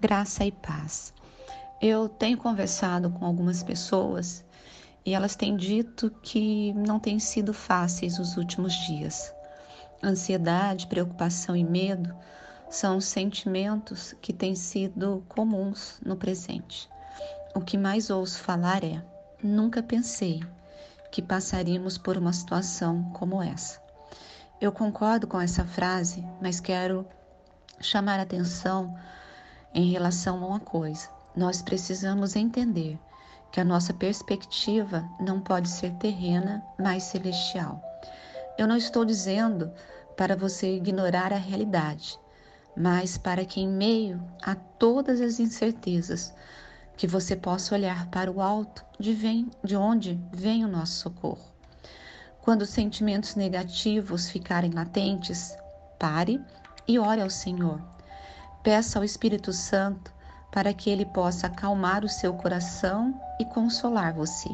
graça e paz. Eu tenho conversado com algumas pessoas e elas têm dito que não têm sido fáceis os últimos dias. Ansiedade, preocupação e medo são sentimentos que têm sido comuns no presente. O que mais ouço falar é: nunca pensei que passaríamos por uma situação como essa. Eu concordo com essa frase, mas quero chamar a atenção em relação a uma coisa. Nós precisamos entender que a nossa perspectiva não pode ser terrena, mas celestial. Eu não estou dizendo para você ignorar a realidade, mas para que, em meio a todas as incertezas, que você possa olhar para o alto de, vem, de onde vem o nosso socorro. Quando os sentimentos negativos ficarem latentes, pare e ore ao Senhor. Peça ao Espírito Santo para que ele possa acalmar o seu coração e consolar você.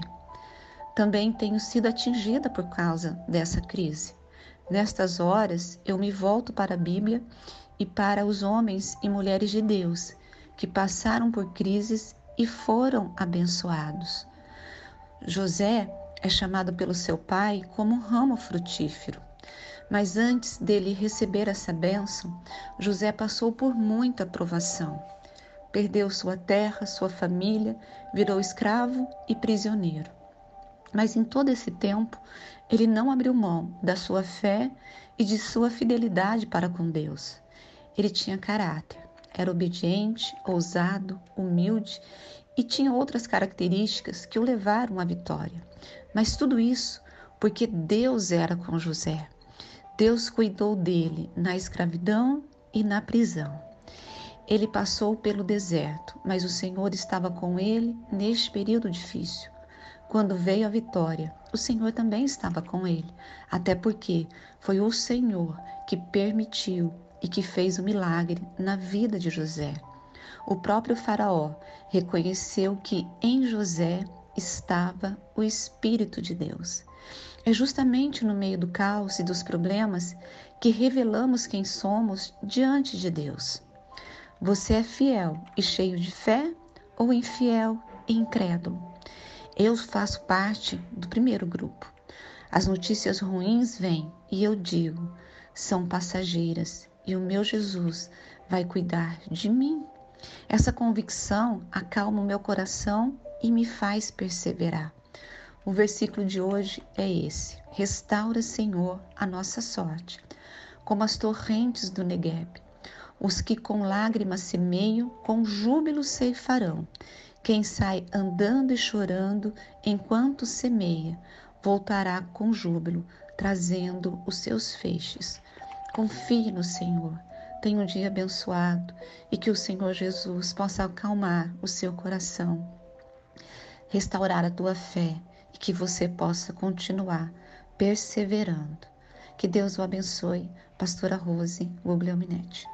Também tenho sido atingida por causa dessa crise. Nestas horas, eu me volto para a Bíblia e para os homens e mulheres de Deus que passaram por crises e foram abençoados. José é chamado pelo seu pai como um ramo frutífero. Mas antes dele receber essa bênção, José passou por muita provação. Perdeu sua terra, sua família, virou escravo e prisioneiro. Mas em todo esse tempo, ele não abriu mão da sua fé e de sua fidelidade para com Deus. Ele tinha caráter, era obediente, ousado, humilde e tinha outras características que o levaram à vitória. Mas tudo isso porque Deus era com José. Deus cuidou dele na escravidão e na prisão. Ele passou pelo deserto, mas o Senhor estava com ele neste período difícil. Quando veio a vitória, o Senhor também estava com ele, até porque foi o Senhor que permitiu e que fez o milagre na vida de José. O próprio Faraó reconheceu que em José estava o Espírito de Deus. É justamente no meio do caos e dos problemas que revelamos quem somos diante de Deus. Você é fiel e cheio de fé ou infiel e incrédulo? Eu faço parte do primeiro grupo. As notícias ruins vêm e eu digo, são passageiras e o meu Jesus vai cuidar de mim. Essa convicção acalma o meu coração e me faz perseverar. O versículo de hoje é esse: Restaura, Senhor, a nossa sorte, como as torrentes do Negueb. Os que com lágrimas semeiam, com júbilo ceifarão. Quem sai andando e chorando enquanto semeia, voltará com júbilo, trazendo os seus feixes. Confie no Senhor. Tenha um dia abençoado e que o Senhor Jesus possa acalmar o seu coração, restaurar a tua fé e que você possa continuar perseverando. Que Deus o abençoe. Pastora Rose Guglielminetti.